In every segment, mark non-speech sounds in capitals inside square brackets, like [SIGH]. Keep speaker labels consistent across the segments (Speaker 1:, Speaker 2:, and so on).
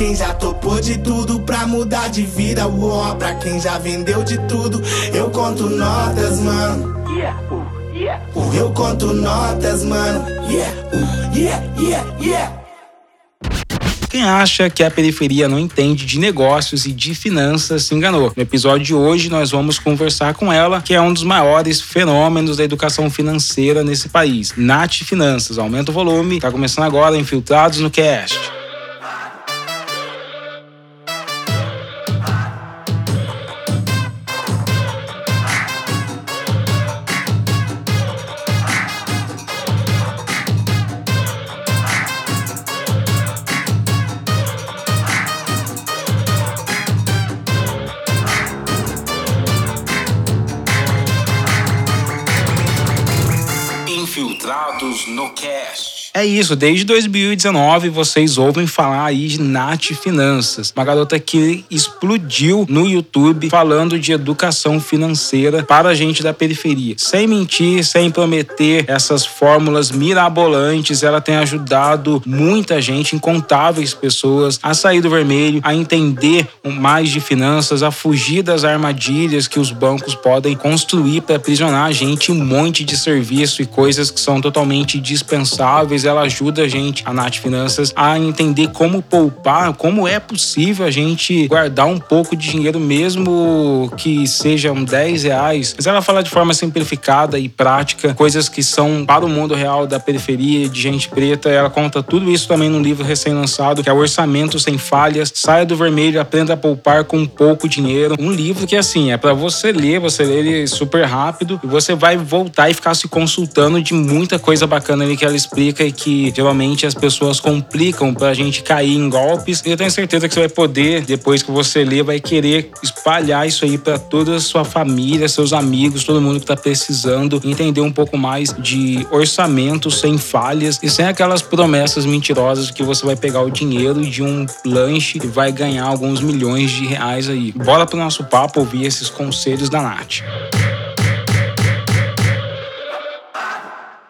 Speaker 1: quem já topou de tudo pra mudar de vida. Uó, pra quem já vendeu de tudo, eu conto notas, mano. Yeah, uh, yeah. Uh, eu conto notas, mano. Yeah, uh, yeah, yeah, yeah.
Speaker 2: Quem acha que a periferia não entende de negócios e de finanças se enganou. No episódio de hoje, nós vamos conversar com ela, que é um dos maiores fenômenos da educação financeira nesse país. Nath Finanças. Aumenta o volume. Tá começando agora, Infiltrados no Cast. Infiltrados no Cast. É isso, desde 2019 vocês ouvem falar aí de Nath Finanças, uma garota que explodiu no YouTube falando de educação financeira para a gente da periferia. Sem mentir, sem prometer essas fórmulas mirabolantes, ela tem ajudado muita gente, incontáveis pessoas, a sair do vermelho, a entender mais de finanças, a fugir das armadilhas que os bancos podem construir para aprisionar a gente um monte de serviço e coisas que são totalmente dispensáveis ela ajuda a gente, a Nath Finanças, a entender como poupar, como é possível a gente guardar um pouco de dinheiro mesmo que sejam 10 reais. Mas ela fala de forma simplificada e prática, coisas que são para o mundo real da periferia, de gente preta. Ela conta tudo isso também num livro recém-lançado, que é Orçamento Sem Falhas. Saia do vermelho, aprenda a poupar com pouco dinheiro. Um livro que, assim, é para você ler, você lê ele super rápido e você vai voltar e ficar se consultando de muita coisa bacana ali que ela explica que geralmente as pessoas complicam pra gente cair em golpes. E eu tenho certeza que você vai poder, depois que você ler, vai querer espalhar isso aí para toda a sua família, seus amigos, todo mundo que tá precisando entender um pouco mais de orçamento sem falhas e sem aquelas promessas mentirosas que você vai pegar o dinheiro de um lanche e vai ganhar alguns milhões de reais aí. Bora pro nosso papo ouvir esses conselhos da Nath.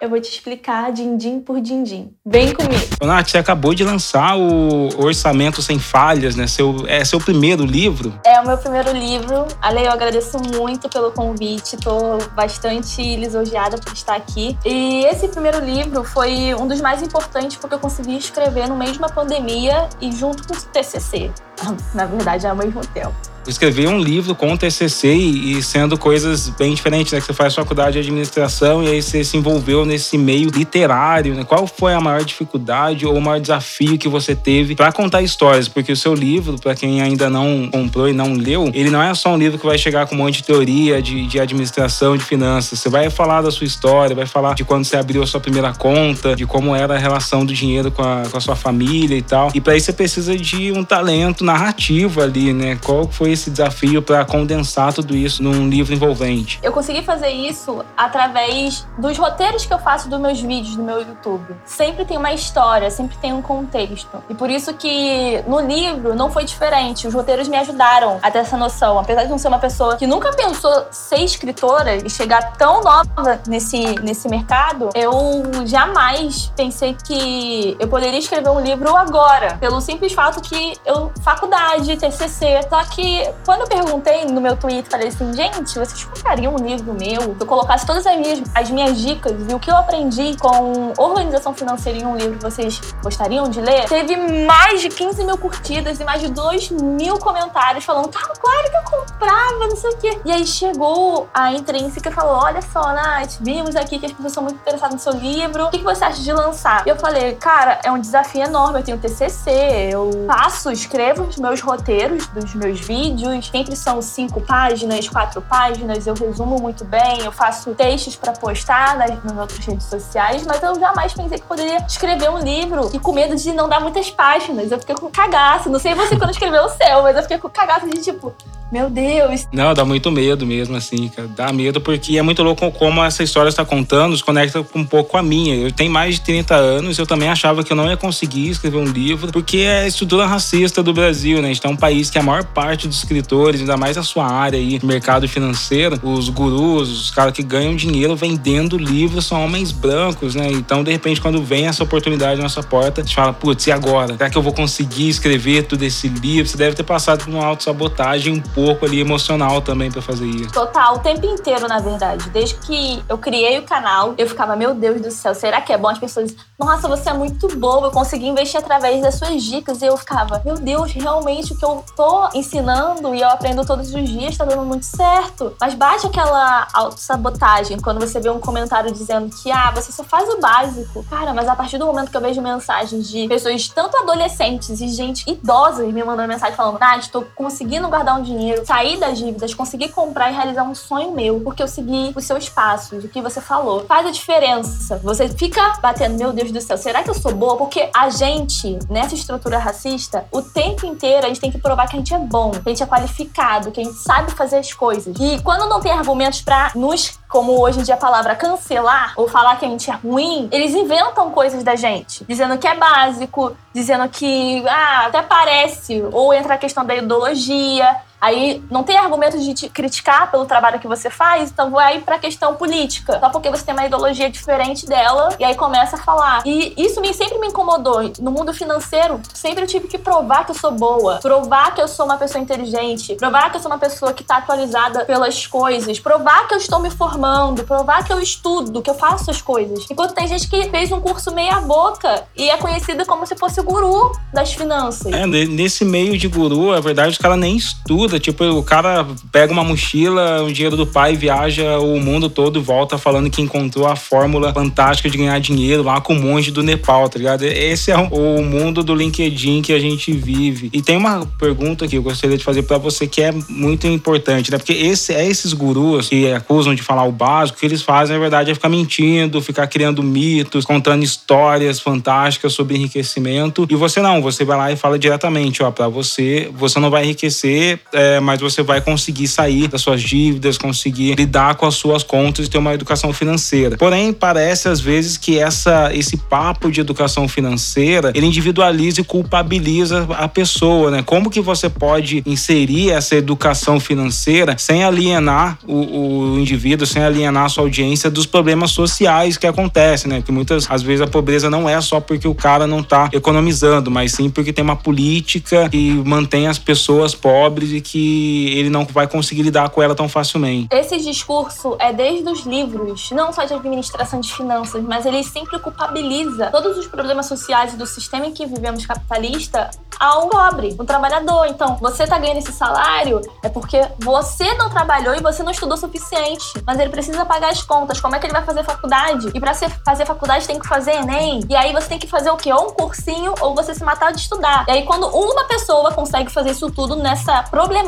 Speaker 3: Eu vou te explicar din-din por din-din. Vem comigo.
Speaker 2: Nath, você acabou de lançar o Orçamento Sem Falhas, né? Seu, é seu primeiro livro?
Speaker 3: É o meu primeiro livro. Ale, eu agradeço muito pelo convite. Tô bastante lisonjeada por estar aqui. E esse primeiro livro foi um dos mais importantes porque eu consegui escrever no meio de uma pandemia e junto com o TCC. [LAUGHS] Na verdade, ao mesmo tempo
Speaker 2: escrever um livro com TCC e, sendo coisas bem diferentes, né? Que você faz faculdade de administração e aí você se envolveu nesse meio literário, né? Qual foi a maior dificuldade ou o maior desafio que você teve para contar histórias? Porque o seu livro, para quem ainda não comprou e não leu, ele não é só um livro que vai chegar com um monte de teoria de, de administração, de finanças. Você vai falar da sua história, vai falar de quando você abriu a sua primeira conta, de como era a relação do dinheiro com a, com a sua família e tal. E para isso você precisa de um talento narrativo ali, né? Qual foi esse desafio para condensar tudo isso num livro envolvente?
Speaker 3: Eu consegui fazer isso através dos roteiros que eu faço dos meus vídeos no meu YouTube. Sempre tem uma história, sempre tem um contexto. E por isso que no livro não foi diferente. Os roteiros me ajudaram a ter essa noção. Apesar de não ser uma pessoa que nunca pensou ser escritora e chegar tão nova nesse, nesse mercado, eu jamais pensei que eu poderia escrever um livro agora. Pelo simples fato que eu, faculdade, TCC. Só que quando eu perguntei no meu Twitter, falei assim, gente, vocês comprariam um livro meu? Se eu colocasse todas as minhas, as minhas dicas e o que eu aprendi com organização financeira em um livro, vocês gostariam de ler? Teve mais de 15 mil curtidas e mais de 2 mil comentários falando, tá, claro que eu comprava, não sei o quê. E aí chegou a intrínseca e falou, olha só, Nath, vimos aqui que as pessoas são muito interessadas no seu livro, o que você acha de lançar? E eu falei, cara, é um desafio enorme, eu tenho TCC, eu faço, escrevo os meus roteiros dos meus vídeos, sempre são cinco páginas, quatro páginas, eu resumo muito bem, eu faço textos para postar nas, nas outras redes sociais, mas eu jamais pensei que poderia escrever um livro e com medo de não dar muitas páginas. Eu fiquei com cagaço. Não sei você quando escreveu o seu, mas eu fiquei com cagaço de tipo, Meu Deus.
Speaker 2: Não, dá muito medo mesmo, assim, cara. Dá medo porque é muito louco como essa história está contando, se conecta um pouco com a minha. Eu tenho mais de 30 anos, eu também achava que eu não ia conseguir escrever um livro, porque é a estrutura racista do Brasil, né? A gente é um país que a maior parte dos escritores, ainda mais a sua área aí, mercado financeiro, os gurus, os caras que ganham dinheiro vendendo livros são homens brancos, né? Então, de repente, quando vem essa oportunidade na nossa porta, a gente fala, putz, e agora? Será que eu vou conseguir escrever todo esse livro? Você deve ter passado por uma autossabotagem um pouco ali emocional também para fazer isso.
Speaker 3: Total, o tempo inteiro, na verdade. Desde que eu criei o canal, eu ficava, meu Deus do céu, será que é bom? As pessoas, nossa, você é muito boa, eu consegui investir através das suas dicas. E eu ficava, meu Deus, realmente o que eu tô ensinando e eu aprendo todos os dias tá dando muito certo. Mas bate aquela autossabotagem quando você vê um comentário dizendo que, ah, você só faz o básico. Cara, mas a partir do momento que eu vejo mensagens de pessoas, tanto adolescentes e gente idosa, me mandando mensagem falando, Nath, tô conseguindo guardar um dinheiro, sair das dívidas, conseguir comprar e realizar um sonho meu, porque eu segui os seus passos, o que você falou. Faz a diferença. Você fica batendo, meu Deus do céu, será que eu sou boa? Porque a gente, nessa estrutura racista, o tempo inteiro a gente tem que provar que a gente é bom, que a gente é qualificado, que a gente sabe fazer as coisas. E quando não tem argumentos para nos como hoje em dia a palavra cancelar ou falar que a gente é ruim, eles inventam coisas da gente, dizendo que é básico, dizendo que ah, até parece, ou entra a questão da ideologia. Aí não tem argumento de te criticar pelo trabalho que você faz, então vai pra questão política. Só porque você tem uma ideologia diferente dela, e aí começa a falar. E isso me, sempre me incomodou. No mundo financeiro, sempre eu tive que provar que eu sou boa, provar que eu sou uma pessoa inteligente, provar que eu sou uma pessoa que tá atualizada pelas coisas, provar que eu estou me formando, provar que eu estudo, que eu faço as coisas. Enquanto tem gente que fez um curso meia boca e é conhecida como se fosse o guru das finanças.
Speaker 2: É, nesse meio de guru, a verdade é que ela nem estuda Tipo, o cara pega uma mochila, o dinheiro do pai, viaja o mundo todo volta falando que encontrou a fórmula fantástica de ganhar dinheiro lá com o monge do Nepal, tá ligado? Esse é o mundo do LinkedIn que a gente vive. E tem uma pergunta que eu gostaria de fazer para você que é muito importante, né? Porque esse, é esses gurus que acusam de falar o básico, que eles fazem, na verdade, é ficar mentindo, ficar criando mitos, contando histórias fantásticas sobre enriquecimento. E você não, você vai lá e fala diretamente, ó, para você, você não vai enriquecer é, mas você vai conseguir sair das suas dívidas, conseguir lidar com as suas contas e ter uma educação financeira. Porém, parece às vezes que essa, esse papo de educação financeira ele individualiza e culpabiliza a pessoa, né? Como que você pode inserir essa educação financeira sem alienar o, o indivíduo, sem alienar a sua audiência dos problemas sociais que acontecem, né? Que muitas às vezes a pobreza não é só porque o cara não está economizando, mas sim porque tem uma política que mantém as pessoas pobres e que ele não vai conseguir lidar com ela tão facilmente.
Speaker 3: Esse discurso é desde os livros, não só de administração de finanças, mas ele sempre culpabiliza todos os problemas sociais do sistema em que vivemos capitalista ao pobre, o trabalhador. Então, você tá ganhando esse salário é porque você não trabalhou e você não estudou o suficiente. Mas ele precisa pagar as contas. Como é que ele vai fazer faculdade? E para fazer faculdade tem que fazer Enem. E aí você tem que fazer o quê? Ou um cursinho ou você se matar de estudar. E aí quando uma pessoa consegue fazer isso tudo nessa problemática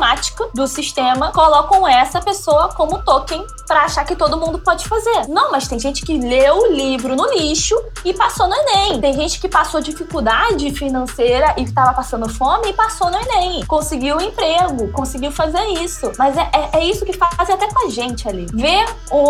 Speaker 3: do sistema colocam essa pessoa como token para achar que todo mundo pode fazer. Não, mas tem gente que leu o livro no lixo e passou no Enem. Tem gente que passou dificuldade financeira e estava passando fome e passou no Enem. Conseguiu um emprego, conseguiu fazer isso. Mas é, é, é isso que faz até com a gente ali. Ver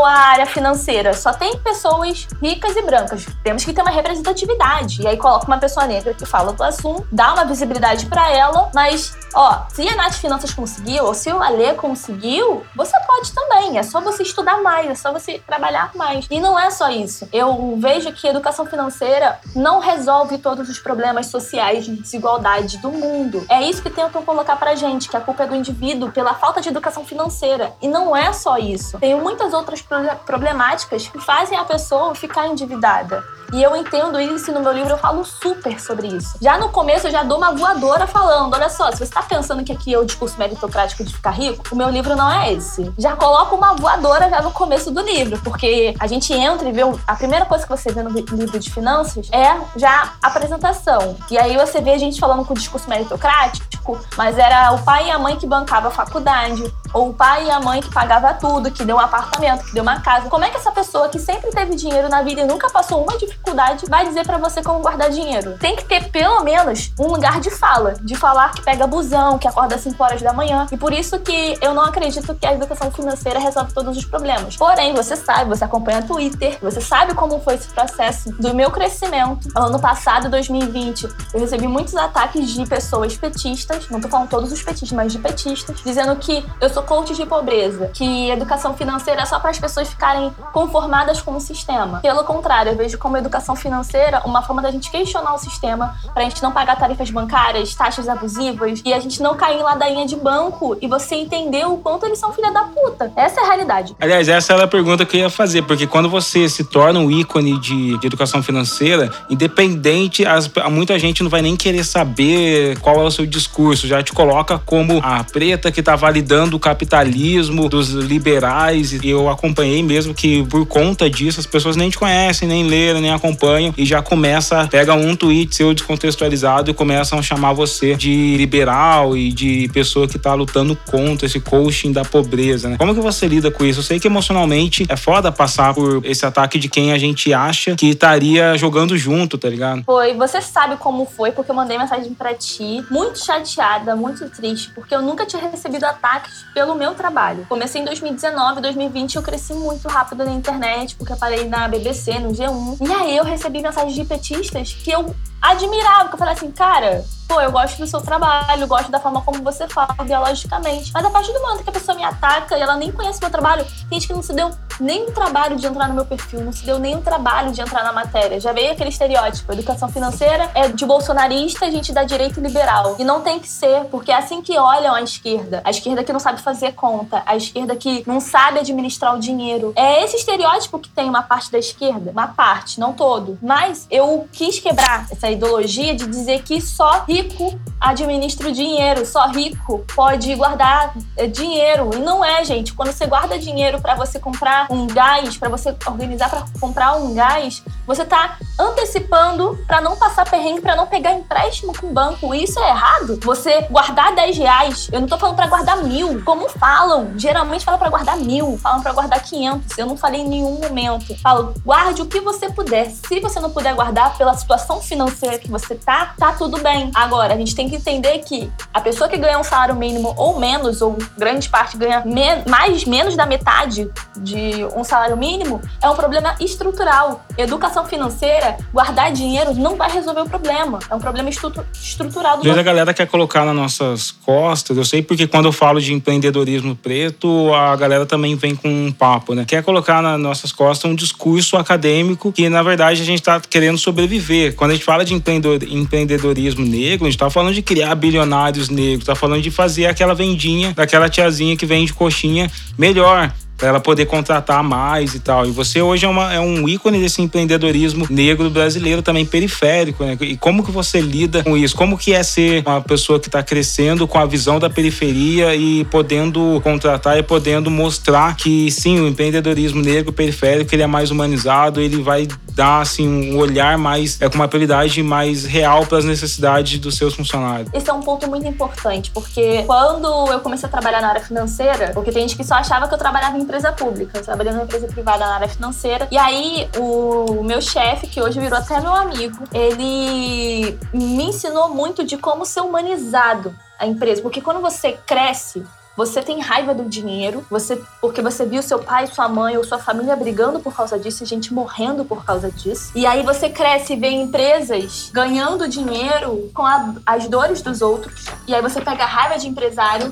Speaker 3: a área financeira só tem pessoas ricas e brancas. Temos que ter uma representatividade. E aí coloca uma pessoa negra que fala do assunto, dá uma visibilidade para ela, mas, ó, se a Nath Finanças conseguiu, ou se o Alê conseguiu, você pode também. É só você estudar mais, é só você trabalhar mais. E não é só isso. Eu vejo que educação financeira não resolve todos os problemas sociais de desigualdade do mundo. É isso que tentam colocar pra gente, que a culpa é do indivíduo pela falta de educação financeira. E não é só isso. Tem muitas outras problemáticas que fazem a pessoa ficar endividada. E eu entendo isso e no meu livro eu falo super sobre isso. Já no começo eu já dou uma voadora falando: olha só, se você está pensando que aqui é o discurso meritocrático de ficar rico, o meu livro não é esse. Já coloco uma voadora já no começo do livro, porque a gente entra e vê. A primeira coisa que você vê no livro de finanças é já a apresentação. E aí você vê a gente falando com o discurso meritocrático, mas era o pai e a mãe que bancava a faculdade, ou o pai e a mãe que pagava tudo, que deu um apartamento, que deu uma casa. Como é que essa pessoa que sempre teve dinheiro na vida e nunca passou uma dificuldade vai dizer para você como guardar dinheiro? Tem que ter pelo menos um lugar de fala, de falar que pega busão, que acorda às 5 horas da manhã. E por isso que eu não acredito que a educação financeira resolve todos os problemas. Porém, você sabe, você acompanha Twitter, você sabe como foi esse processo do meu crescimento. Ano passado, 2020, eu recebi muitos ataques de pessoas petistas, não tô falando todos os petistas, mas de petistas, dizendo que eu sou coach de pobreza, que educação financeira é só para as pessoas ficarem conformadas com o sistema. Pelo contrário, eu vejo como educação financeira uma forma da gente questionar o sistema, pra gente não pagar tarifas bancárias, taxas abusivas e a gente não cair em ladainha de banco e você entender o quanto eles são filha da puta. Essa é a realidade.
Speaker 2: Aliás, essa era a pergunta que eu ia fazer, porque quando você se torna um ícone de, de educação financeira, independente, as, muita gente não vai nem querer saber qual é o seu discurso, já te coloca como a preta que tá validando o capitalismo dos liberais. E eu acompanhei mesmo que por conta disso as pessoas nem te conhecem, nem leram, nem acompanham e já começa, pega um tweet seu descontextualizado e começam a chamar você de liberal e de pessoa que tá lutando contra esse coaching da pobreza, né? Como que você lida com isso? Eu sei que emocionalmente é foda passar por esse ataque de quem a gente acha que estaria jogando junto, tá ligado?
Speaker 3: Foi, você sabe como foi, porque eu mandei mensagem para ti, muito chateada, muito triste, porque eu nunca tinha recebido ataques pelo meu trabalho. Comecei em 2019, 2020 eu cresci muito rápido na internet, porque eu parei na BBC, no G1. E aí eu recebi mensagens de petistas que eu admirava, porque eu falei assim, cara, pô, eu gosto do seu trabalho, gosto da forma como você fala biologicamente. Mas a partir do momento que a pessoa me ataca e ela nem conhece meu trabalho, tem gente que não se deu nem o trabalho de entrar no meu perfil, não se deu nem o trabalho de entrar na matéria. Já veio aquele estereótipo: educação financeira é de bolsonarista, a gente dá direito liberal. E não tem que ser, porque é assim que olham a esquerda. A esquerda que não sabe fazer conta, a esquerda que não sabe administrar o dinheiro. É esse estereótipo que tem uma parte da esquerda, uma parte, não todo. Mas eu quis quebrar essa ideologia de dizer que só rico administra o dinheiro, só rico pode guardar eh, dinheiro. E não é, gente. Quando você guarda dinheiro para você comprar um gás, para você organizar para comprar um gás, você tá antecipando para não passar perrengue, para não pegar empréstimo com o banco. Isso é errado. Você guardar 10 reais, eu não tô falando para guardar mil, como falam. Geralmente falam para guardar mil, falam para guardar 500. Eu não falei em nenhum momento. Falo, guarde o que você puder. Se você não puder guardar pela situação financeira que você tá, tá tudo bem. Agora, a gente tem que entender que a pessoa que ganha um salário mínimo ou menos, ou grande parte ganha me mais menos da metade de um salário mínimo, é um problema estrutural. Educação financeira, guardar dinheiro não vai resolver o problema. É um problema estrutural do
Speaker 2: Às vezes a galera quer colocar nas nossas costas, eu sei porque quando eu falo de empreendedorismo preto, a galera também vem com um papo, né? Quer colocar nas nossas costas um discurso acadêmico que, na verdade, a gente está querendo sobreviver. Quando a gente fala de empreendedorismo negro, a gente está falando de criar bilionários negros, está falando de fazer aquela vendinha daquela tiazinha que vende coxinha melhor para ela poder contratar mais e tal. E você hoje é, uma, é, um ícone desse empreendedorismo negro brasileiro também periférico, né? E como que você lida com isso? Como que é ser uma pessoa que está crescendo com a visão da periferia e podendo contratar e podendo mostrar que sim, o empreendedorismo negro periférico ele é mais humanizado, ele vai dar assim um olhar mais é com uma prioridade mais real para as necessidades dos seus funcionários.
Speaker 3: Esse é um ponto muito importante, porque quando eu comecei a trabalhar na área financeira, porque tem gente que só achava que eu trabalhava em empresa pública, eu trabalhei numa empresa privada na área financeira. E aí o meu chefe, que hoje virou até meu amigo, ele me ensinou muito de como ser humanizado a empresa, porque quando você cresce, você tem raiva do dinheiro, você porque você viu seu pai, sua mãe ou sua família brigando por causa disso, gente morrendo por causa disso. E aí você cresce e vê empresas ganhando dinheiro com a, as dores dos outros. E aí você pega a raiva de empresário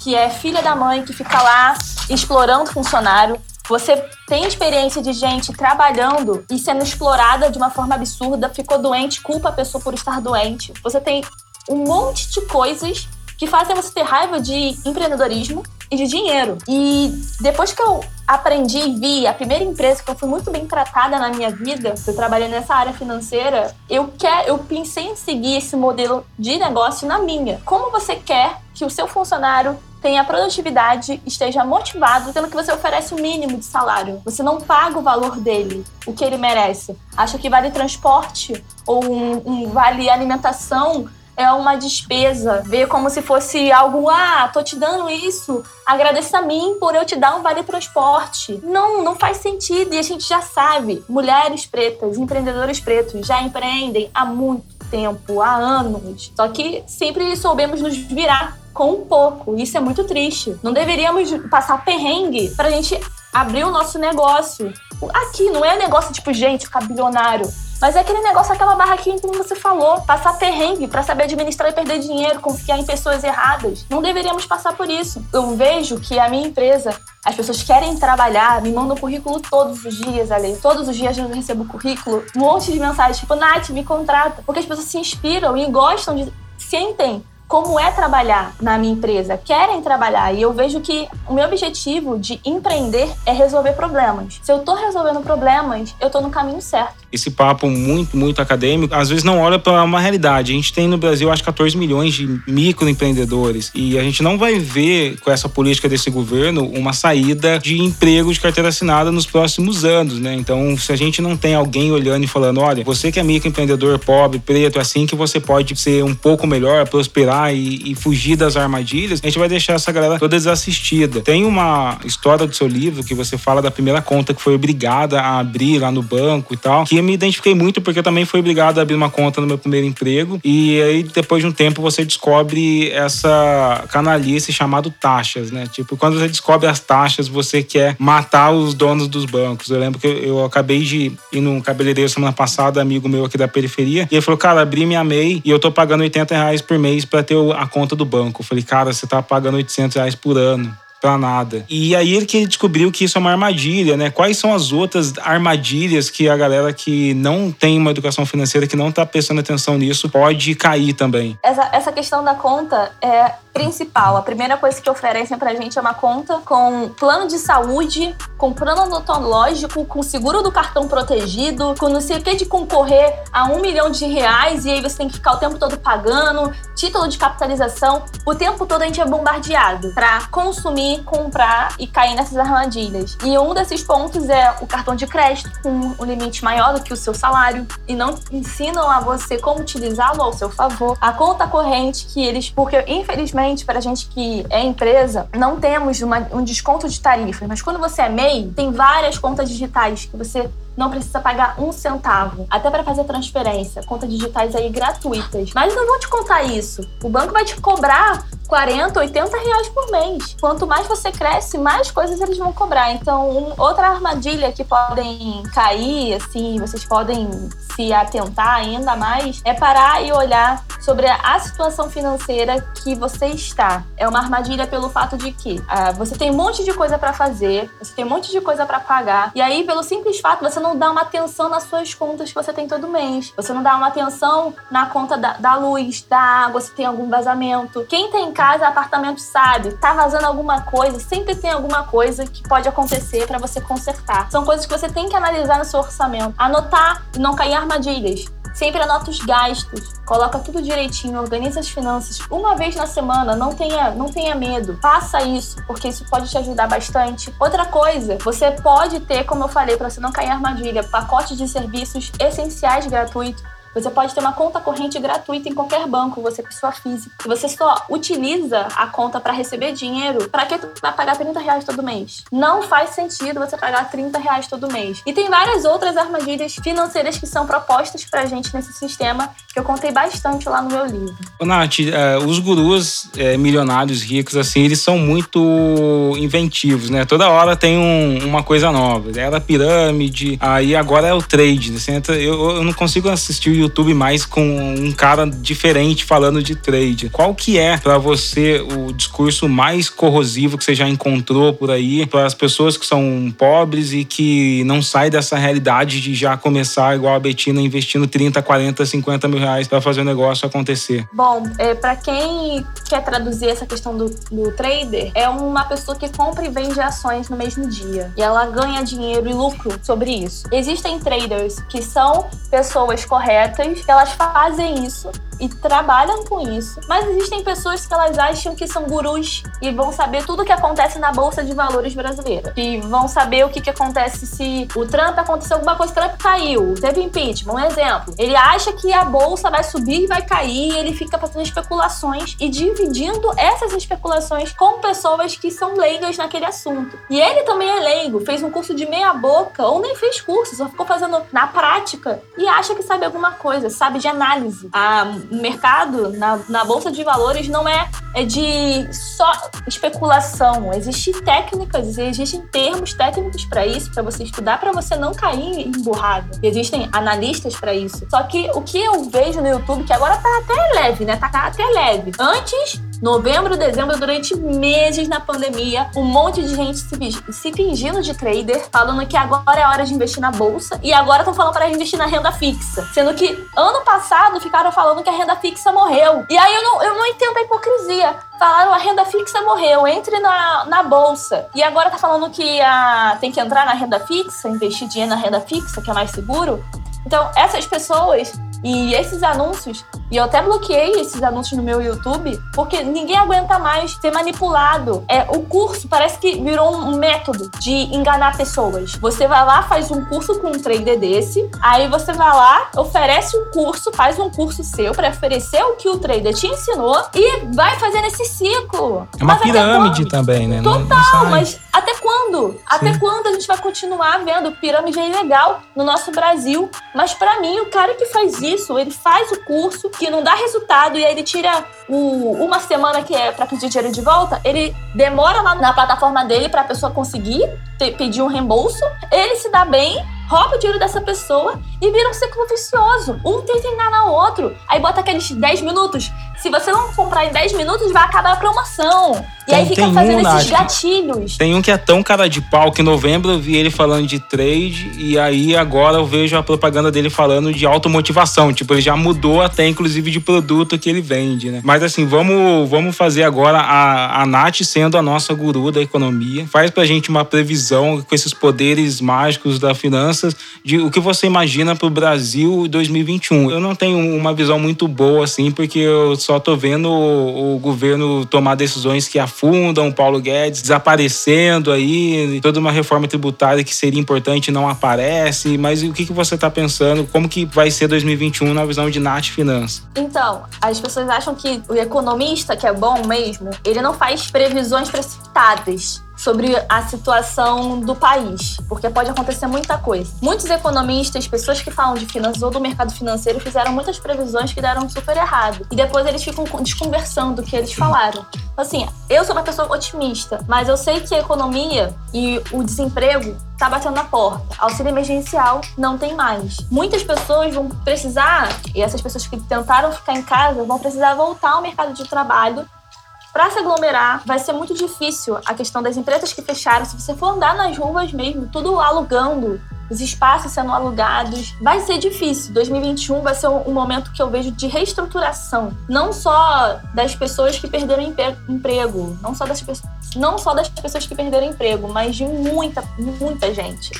Speaker 3: que é filha da mãe que fica lá explorando funcionário. Você tem experiência de gente trabalhando e sendo explorada de uma forma absurda, ficou doente, culpa a pessoa por estar doente. Você tem um monte de coisas que fazem você ter raiva de empreendedorismo e de dinheiro. E depois que eu aprendi e vi a primeira empresa que eu fui muito bem tratada na minha vida, eu trabalhei nessa área financeira, eu quer, eu pensei em seguir esse modelo de negócio na minha. Como você quer que o seu funcionário tenha produtividade, esteja motivado, sendo que você oferece o mínimo de salário. Você não paga o valor dele, o que ele merece. Acha que vale transporte ou um, um vale alimentação é uma despesa, vê como se fosse algo, ah, tô te dando isso, agradeça a mim por eu te dar um vale transporte. Não, não faz sentido e a gente já sabe, mulheres pretas, empreendedores pretos já empreendem há muito tempo, há anos. Só que sempre soubemos nos virar com um pouco. Isso é muito triste. Não deveríamos passar perrengue pra gente abrir o nosso negócio. Aqui não é negócio tipo, gente, ficar bilionário mas é aquele negócio, aquela barraquinha como você falou, passar perrengue para saber administrar e perder dinheiro, confiar em pessoas erradas. Não deveríamos passar por isso. Eu vejo que a minha empresa, as pessoas querem trabalhar, me mandam currículo todos os dias, ali. Todos os dias eu recebo currículo, um monte de mensagens, tipo, Nath, me contrata. Porque as pessoas se inspiram e gostam de. sentem como é trabalhar na minha empresa, querem trabalhar. E eu vejo que o meu objetivo de empreender é resolver problemas. Se eu estou resolvendo problemas, eu estou no caminho certo.
Speaker 2: Esse papo muito, muito acadêmico, às vezes não olha para uma realidade. A gente tem no Brasil, acho, 14 milhões de microempreendedores. E a gente não vai ver, com essa política desse governo, uma saída de emprego de carteira assinada nos próximos anos, né? Então, se a gente não tem alguém olhando e falando, olha, você que é microempreendedor pobre, preto, é assim que você pode ser um pouco melhor, prosperar e, e, fugir das armadilhas, a gente vai deixar essa galera toda desassistida. Tem uma história do seu livro que você fala da primeira conta que foi obrigada a abrir lá no banco e tal, que eu me identifiquei muito porque eu também fui obrigado a abrir uma conta no meu primeiro emprego e aí depois de um tempo você descobre essa canalice chamado taxas, né? Tipo, quando você descobre as taxas, você quer matar os donos dos bancos. Eu lembro que eu, eu acabei de ir num cabeleireiro semana passada, amigo meu aqui da periferia, e ele falou, cara, abri minha MEI e eu tô pagando 80 reais por mês para ter a conta do banco. Eu falei, cara, você tá pagando 800 reais por ano para nada. E aí ele que descobriu que isso é uma armadilha, né? Quais são as outras armadilhas que a galera que não tem uma educação financeira, que não tá prestando atenção nisso, pode cair também?
Speaker 3: Essa, essa questão da conta é principal. A primeira coisa que oferecem pra gente é uma conta com plano de saúde, com plano odontológico, com seguro do cartão protegido, com não sei o que de concorrer a um milhão de reais e aí você tem que ficar o tempo todo pagando, título de capitalização. O tempo todo a gente é bombardeado pra consumir comprar e cair nessas armadilhas. E um desses pontos é o cartão de crédito, com um limite maior do que o seu salário, e não ensinam a você como utilizá-lo ao seu favor. A conta corrente que eles, porque infelizmente para a gente que é empresa, não temos uma, um desconto de tarifas, mas quando você é MEI, tem várias contas digitais que você não precisa pagar um centavo, até para fazer transferência, contas digitais aí gratuitas. Mas não vou te contar isso. O banco vai te cobrar 40, 80 reais por mês. Quanto mais você cresce, mais coisas eles vão cobrar. Então, um, outra armadilha que podem cair, assim, vocês podem se atentar ainda mais, é parar e olhar sobre a situação financeira que você está. É uma armadilha pelo fato de que ah, você tem um monte de coisa para fazer, você tem um monte de coisa para pagar, e aí, pelo simples fato, você não dá uma atenção nas suas contas que você tem todo mês. Você não dá uma atenção na conta da, da luz, da água, se tem algum vazamento. Quem tem casa, apartamento sabe, tá vazando alguma coisa, sempre tem alguma coisa que pode acontecer para você consertar. São coisas que você tem que analisar no seu orçamento. Anotar e não cair em armadilhas. Sempre anota os gastos, coloca tudo direitinho, organiza as finanças. Uma vez na semana, não tenha, não tenha medo. Faça isso, porque isso pode te ajudar bastante. Outra coisa, você pode ter, como eu falei, para você não cair em armadilha, pacotes de serviços essenciais gratuitos você pode ter uma conta corrente gratuita em qualquer banco, você pessoa física. Você só utiliza a conta para receber dinheiro, para que tu vai pagar 30 reais todo mês? Não faz sentido você pagar 30 reais todo mês. E tem várias outras armadilhas financeiras que são propostas pra gente nesse sistema, que eu contei bastante lá no meu livro.
Speaker 2: Ô, Nath, é, os gurus é, milionários ricos, assim, eles são muito inventivos, né? Toda hora tem um, uma coisa nova. Era pirâmide, aí agora é o trade. Né? Eu, eu não consigo assistir YouTube mais com um cara diferente falando de trade. Qual que é para você o discurso mais corrosivo que você já encontrou por aí para as pessoas que são pobres e que não saem dessa realidade de já começar igual a Betina investindo 30, 40, 50 mil reais para fazer o negócio acontecer?
Speaker 3: Bom, é, para quem quer traduzir essa questão do, do trader, é uma pessoa que compra e vende ações no mesmo dia e ela ganha dinheiro e lucro sobre isso. Existem traders que são pessoas corretas elas fazem isso e trabalham com isso, mas existem pessoas que elas acham que são gurus e vão saber tudo o que acontece na Bolsa de Valores brasileira. E vão saber o que, que acontece se o Trump aconteceu alguma coisa, o Trump caiu, teve impeachment, um exemplo. Ele acha que a Bolsa vai subir e vai cair, e ele fica fazendo especulações e dividindo essas especulações com pessoas que são leigas naquele assunto. E ele também é leigo, fez um curso de meia boca ou nem fez curso, só ficou fazendo na prática e acha que sabe alguma coisa, sabe de análise. A, o mercado na, na bolsa de valores não é, é de só especulação. Existem técnicas, existem termos técnicos para isso, para você estudar, para você não cair emburrado. E existem analistas para isso. Só que o que eu vejo no YouTube, que agora tá até leve, né? Tá até leve. Antes novembro, dezembro, durante meses na pandemia, um monte de gente se, fingindo de trader, falando que agora é hora de investir na bolsa e agora estão falando para investir na renda fixa. Sendo que ano passado ficaram falando que a renda fixa morreu. E aí eu não, eu não entendo a hipocrisia. Falaram a renda fixa morreu, entre na, na bolsa. E agora tá falando que a, tem que entrar na renda fixa, investir dinheiro na renda fixa, que é mais seguro. Então, essas pessoas e esses anúncios, e eu até bloqueei esses anúncios no meu YouTube, porque ninguém aguenta mais ser manipulado. É, o curso parece que virou um método de enganar pessoas. Você vai lá, faz um curso com um trader desse, aí você vai lá, oferece um curso, faz um curso seu para oferecer o que o trader te ensinou e vai fazendo esse ciclo.
Speaker 2: É uma mas pirâmide também, né?
Speaker 3: Total, não, não mas até quando? Sim. Até quando a gente vai continuar vendo pirâmide é ilegal no nosso Brasil? Mas para mim, o cara que faz isso isso, ele faz o curso que não dá resultado e aí ele tira o, uma semana que é para pedir dinheiro de volta, ele demora lá na plataforma dele para a pessoa conseguir ter, pedir um reembolso, ele se dá bem rouba o dinheiro dessa pessoa e vira um ciclo vicioso. Um tenta enganar o outro. Aí bota aqueles 10 minutos. Se você não comprar em 10 minutos, vai acabar a promoção. E aí fica fazendo um, esses gatilhos.
Speaker 2: Tem um que é tão cara de pau que em novembro eu vi ele falando de trade e aí agora eu vejo a propaganda dele falando de automotivação. Tipo, ele já mudou até inclusive de produto que ele vende, né? Mas assim, vamos, vamos fazer agora a, a Nath sendo a nossa guru da economia. Faz pra gente uma previsão com esses poderes mágicos da finança mudanças de o que você imagina para o Brasil 2021. Eu não tenho uma visão muito boa assim, porque eu só tô vendo o, o governo tomar decisões que afundam o Paulo Guedes desaparecendo aí, toda uma reforma tributária que seria importante não aparece. Mas o que, que você está pensando? Como que vai ser 2021 na visão de Nath Finanças?
Speaker 3: Então, as pessoas acham que o economista, que é bom mesmo, ele não faz previsões precipitadas sobre a situação do país, porque pode acontecer muita coisa. Muitos economistas, pessoas que falam de finanças ou do mercado financeiro, fizeram muitas previsões que deram super errado. E depois eles ficam desconversando o que eles falaram. Assim, eu sou uma pessoa otimista, mas eu sei que a economia e o desemprego tá batendo na porta. Auxílio emergencial não tem mais. Muitas pessoas vão precisar, e essas pessoas que tentaram ficar em casa, vão precisar voltar ao mercado de trabalho para se aglomerar, vai ser muito difícil a questão das empresas que fecharam. Se você for andar nas ruas mesmo, tudo alugando, os espaços sendo alugados, vai ser difícil. 2021 vai ser um momento que eu vejo de reestruturação, não só das pessoas que perderam emprego, não só das, não só das pessoas que perderam emprego, mas de muita, muita gente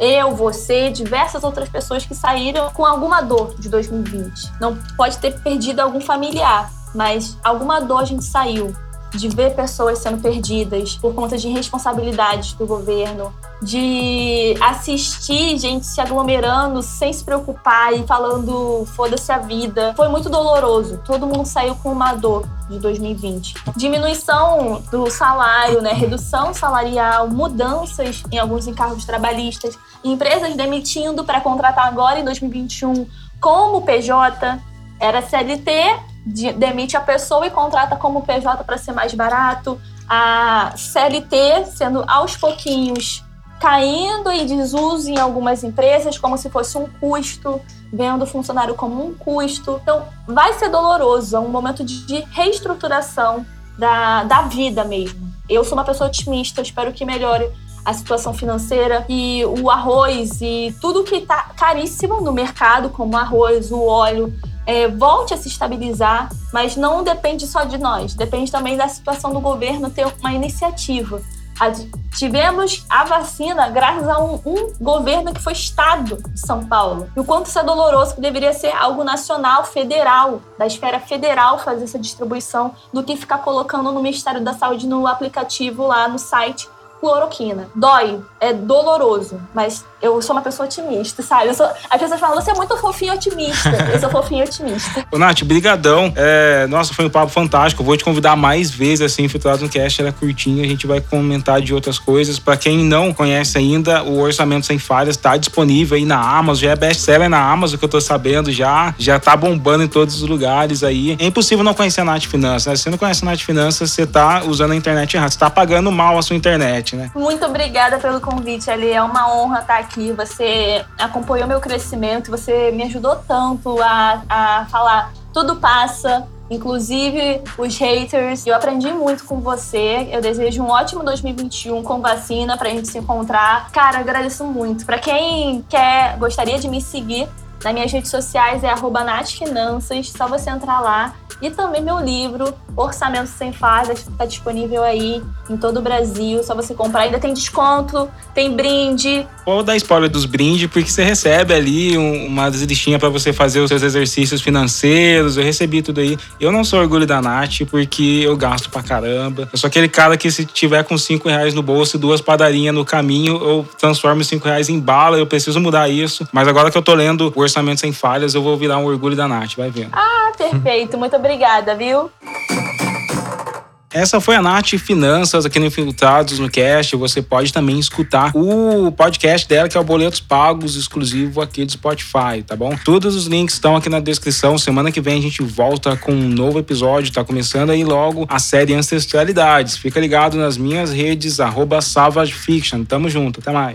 Speaker 3: eu, você, diversas outras pessoas que saíram com alguma dor de 2020. Não pode ter perdido algum familiar, mas alguma dor a gente saiu de ver pessoas sendo perdidas por conta de irresponsabilidades do governo, de assistir gente se aglomerando sem se preocupar e falando foda-se a vida. Foi muito doloroso. Todo mundo saiu com uma dor de 2020. Diminuição do salário, né? Redução salarial, mudanças em alguns encargos trabalhistas, empresas demitindo para contratar agora em 2021 como PJ, era CLT demite a pessoa e contrata como PJ para ser mais barato. A CLT sendo aos pouquinhos caindo em desuso em algumas empresas, como se fosse um custo, vendo o funcionário como um custo. Então, vai ser doloroso, é um momento de reestruturação da, da vida mesmo. Eu sou uma pessoa otimista, espero que melhore a situação financeira e o arroz e tudo que está caríssimo no mercado, como arroz, o óleo, é, volte a se estabilizar, mas não depende só de nós, depende também da situação do governo ter uma iniciativa. tivemos a vacina graças a um, um governo que foi Estado de São Paulo. E o quanto isso é doloroso, que deveria ser algo nacional, federal, da esfera federal fazer essa distribuição, do que ficar colocando no Ministério da Saúde no aplicativo lá no site cloroquina. Dói, é doloroso, mas eu sou uma pessoa otimista, sabe? Sou, as pessoas falam, você é muito fofinho otimista. Eu sou fofinho otimista. [LAUGHS]
Speaker 2: Ô, Nath, brigadão. É, nossa, foi um papo fantástico. Vou te convidar mais vezes, assim, Infiltrado no Cast era curtinho. A gente vai comentar de outras coisas. Para quem não conhece ainda, o Orçamento Sem Falhas está disponível aí na Amazon. Já é best-seller na Amazon, que eu tô sabendo já. Já tá bombando em todos os lugares aí. É impossível não conhecer a Nath Finanças, né? Se você não conhece a Nath Finanças, você tá usando a internet errada. Você tá pagando mal a sua internet, né?
Speaker 3: Muito obrigada pelo convite, Ali. É uma honra estar aqui. Você acompanhou meu crescimento, você me ajudou tanto a, a falar tudo passa, inclusive os haters. Eu aprendi muito com você. Eu desejo um ótimo 2021 com vacina pra gente se encontrar. Cara, agradeço muito. Para quem quer, gostaria de me seguir, nas minhas redes sociais é arroba Finanças, só você entrar lá. E também meu livro, Orçamento Sem Falhas, está disponível aí em todo o Brasil. Só você comprar. Ainda tem desconto, tem brinde.
Speaker 2: Vou dar spoiler dos brindes, porque você recebe ali uma listinha para você fazer os seus exercícios financeiros. Eu recebi tudo aí. Eu não sou orgulho da Nath, porque eu gasto pra caramba. Eu sou aquele cara que se tiver com cinco reais no bolso e duas padarinhas no caminho, eu transformo cinco reais em bala. Eu preciso mudar isso. Mas agora que eu tô lendo o Orçamento Sem Falhas, eu vou virar um orgulho da Nath, vai vendo.
Speaker 3: Ah, perfeito. Muito obrigada, viu?
Speaker 2: Essa foi a Nath Finanças aqui no Infiltrados no Cast. Você pode também escutar o podcast dela, que é o Boletos Pagos, exclusivo aqui do Spotify, tá bom? Todos os links estão aqui na descrição. Semana que vem a gente volta com um novo episódio. Tá começando aí logo a série Ancestralidades. Fica ligado nas minhas redes, arroba Savage Fiction. Tamo junto, até mais.